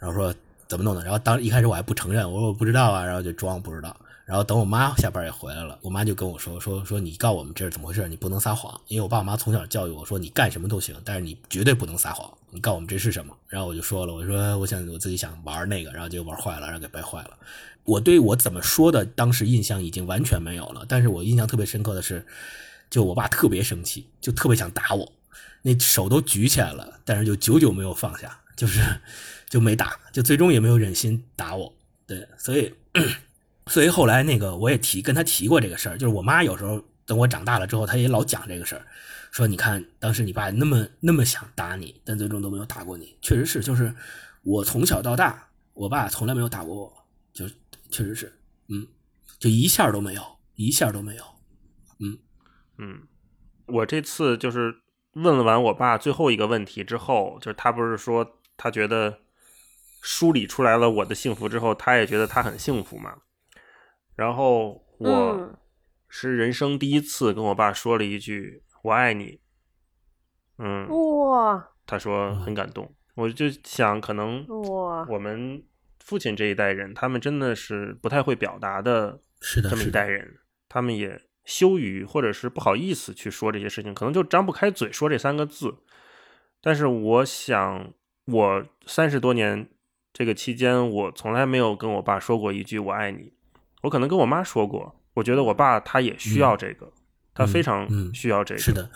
然后说怎么弄的？然后当一开始我还不承认，我说我不知道啊，然后就装不知道。然后等我妈下班也回来了，我妈就跟我说说说你告诉我们这是怎么回事，你不能撒谎，因为我爸我妈从小教育我说你干什么都行，但是你绝对不能撒谎，你告诉我们这是什么。然后我就说了，我说我想我自己想玩那个，然后就玩坏了，然后给掰坏了。我对我怎么说的当时印象已经完全没有了，但是我印象特别深刻的是，就我爸特别生气，就特别想打我，那手都举起来了，但是就久久没有放下，就是 就没打，就最终也没有忍心打我。对，所以。所以后来那个我也提跟他提过这个事儿，就是我妈有时候等我长大了之后，她也老讲这个事儿，说你看当时你爸那么那么想打你，但最终都没有打过你。确实是，就是我从小到大，我爸从来没有打过我，就确实是，嗯，就一下都没有，一下都没有，嗯
嗯，我这次就是问完我爸最后一个问题之后，就是他不是说他觉得梳理出来了我的幸福之后，他也觉得他很幸福嘛。然后我是人生第一次跟我爸说了一句“我爱你”，嗯，
哇，
他说很感动。我就想，可能
哇，
我们父亲这一代人，他们真的是不太会表达的，
是的，
这么一代人，他们也羞于或者是不好意思去说这些事情，可能就张不开嘴说这三个字。但是我想，我三十多年这个期间，我从来没有跟我爸说过一句“我爱你”。我可能跟我妈说过，我觉得我爸他也需要这个，他非常需要这个。
是的，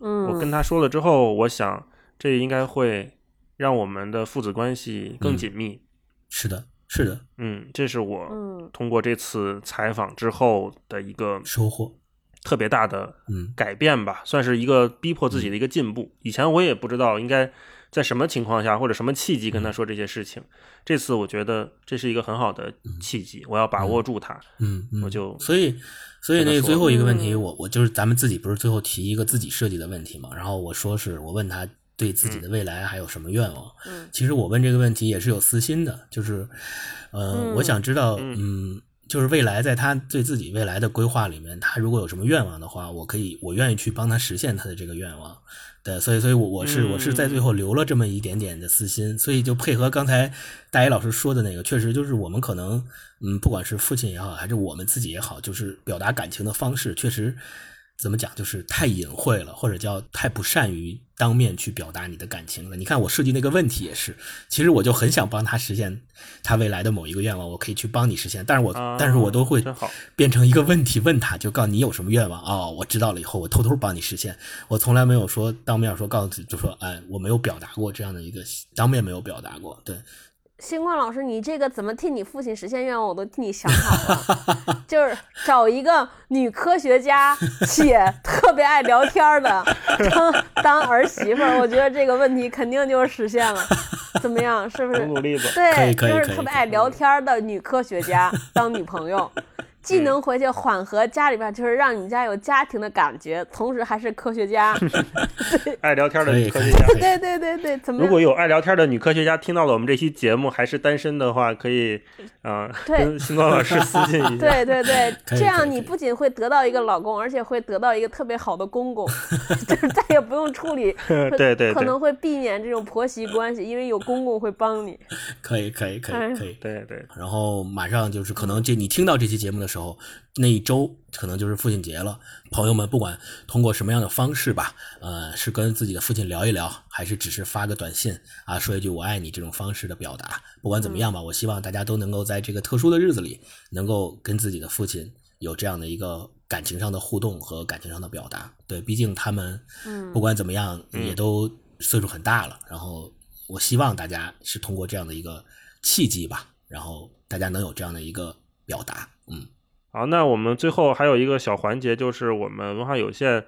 嗯，
我跟他说了之后，我想这应该会让我们的父子关系更紧密。
是的，是的，
嗯，这是我通过这次采访之后的一个
收获，
特别大的
嗯
改变吧，算是一个逼迫自己的一个进步。以前我也不知道应该。在什么情况下或者什么契机跟他说这些事情？这次我觉得这是一个很好的契机，我要把握住它。
嗯，
我就
所以所以那个最后一个问题，我我就是咱们自己不是最后提一个自己设计的问题嘛？然后我说是我问他对自己的未来还有什么愿望？
嗯，
其实我问这个问题也是有私心的，就是呃，我想知道，嗯，就是未来在他对自己未来的规划里面，他如果有什么愿望的话，我可以我愿意去帮他实现他的这个愿望。对，所以，所以，我我是我是在最后留了这么一点点的私心，所以就配合刚才大一老师说的那个，确实就是我们可能，嗯，不管是父亲也好，还是我们自己也好，就是表达感情的方式，确实。怎么讲？就是太隐晦了，或者叫太不善于当面去表达你的感情了。你看我设计那个问题也是，其实我就很想帮他实现他未来的某一个愿望，我可以去帮你实现。但是我但是我都会变成一个问题问他，就告诉你有什么愿望哦，我知道了以后，我偷偷帮你实现。我从来没有说当面说告诉就说哎，我没有表达过这样的一个当面没有表达过，对。
星光老师，你这个怎么替你父亲实现愿望，我都替你想好了，就是找一个女科学家且 特别爱聊天的当当儿媳妇儿，我觉得这个问题肯定就实现了。怎么样？是不是？
努力吧。
对，就是特别爱聊天的女科学家当女朋友。既能回去缓和家里边，就是让你家有家庭的感觉，同时还是科学家，
爱聊天的女科学家。
对对对对，怎么？
如果有爱聊天的女科学家听到了我们这期节目还是单身的话，可以啊跟星光老师私信一下。
对对对，这样你不仅会得到一个老公，而且会得到一个特别好的公公，就是再也不用处理，
对对，
可能会避免这种婆媳关系，因为有公公会帮你。
可以可以可以可以，
对对。
然后马上就是可能这你听到这期节目的时候。时候那一周可能就是父亲节了，朋友们不管通过什么样的方式吧，呃，是跟自己的父亲聊一聊，还是只是发个短信啊，说一句我爱你这种方式的表达，不管怎么样吧，我希望大家都能够在这个特殊的日子里，能够跟自己的父亲有这样的一个感情上的互动和感情上的表达。对，毕竟他们，不管怎么样也都岁数很大了，然后我希望大家是通过这样的一个契机吧，然后大家能有这样的一个表达，嗯。
好，那我们最后还有一个小环节，就是我们文化有限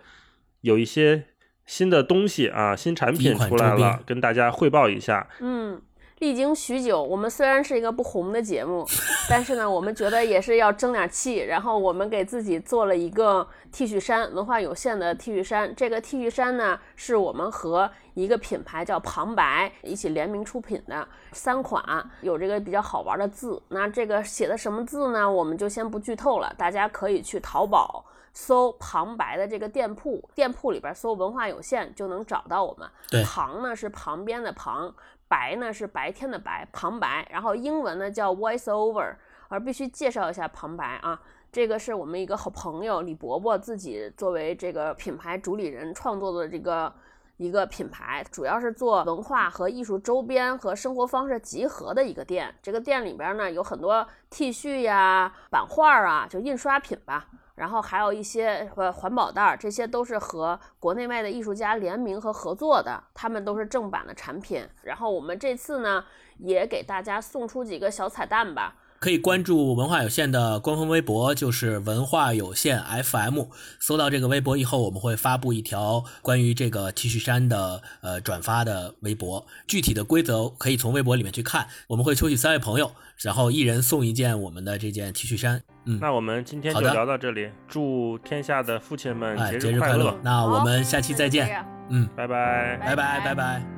有一些新的东西啊，新产品出来了，跟大家汇报一下。
嗯。历经许久，我们虽然是一个不红的节目，但是呢，我们觉得也是要争点气。然后我们给自己做了一个 T 恤衫，文化有限的 T 恤衫。这个 T 恤衫呢，是我们和一个品牌叫旁白一起联名出品的三款，有这个比较好玩的字。那这个写的什么字呢？我们就先不剧透了，大家可以去淘宝搜旁白的这个店铺，店铺里边搜文化有限就能找到我们。旁呢是旁边的旁。白呢是白天的白，旁白，然后英文呢叫 voice over，而必须介绍一下旁白啊，这个是我们一个好朋友李伯伯自己作为这个品牌主理人创作的这个一个品牌，主要是做文化和艺术周边和生活方式集合的一个店。这个店里边呢有很多 T 恤呀、版画啊，就印刷品吧。然后还有一些呃环保袋，这些都是和国内外的艺术家联名和合作的，他们都是正版的产品。然后我们这次呢，也给大家送出几个小彩蛋吧。
可以关注文化有限的官方微博，就是文化有限 FM。搜到这个微博以后，我们会发布一条关于这个 T 恤衫的呃转发的微博。具体的规则可以从微博里面去看。我们会抽取三位朋友，然后一人送一件我们的这件 T 恤衫。嗯，
那我们今天就聊到这里。祝天下的父亲们
节日
快
乐！那我们下期再见。嗯，
拜拜，
拜拜，拜拜。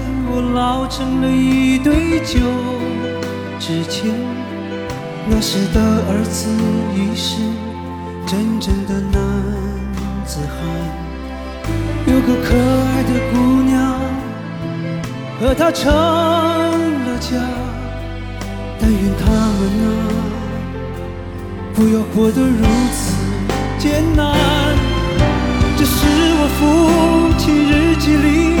我老成了一堆旧纸钱，那时的儿子已是真正的男子汉，有个可爱的姑娘和他成了家。但愿他们啊，不要活得如此艰难。这是我父亲日记里。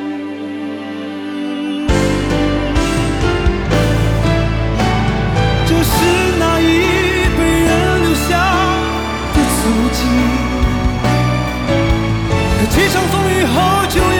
后就。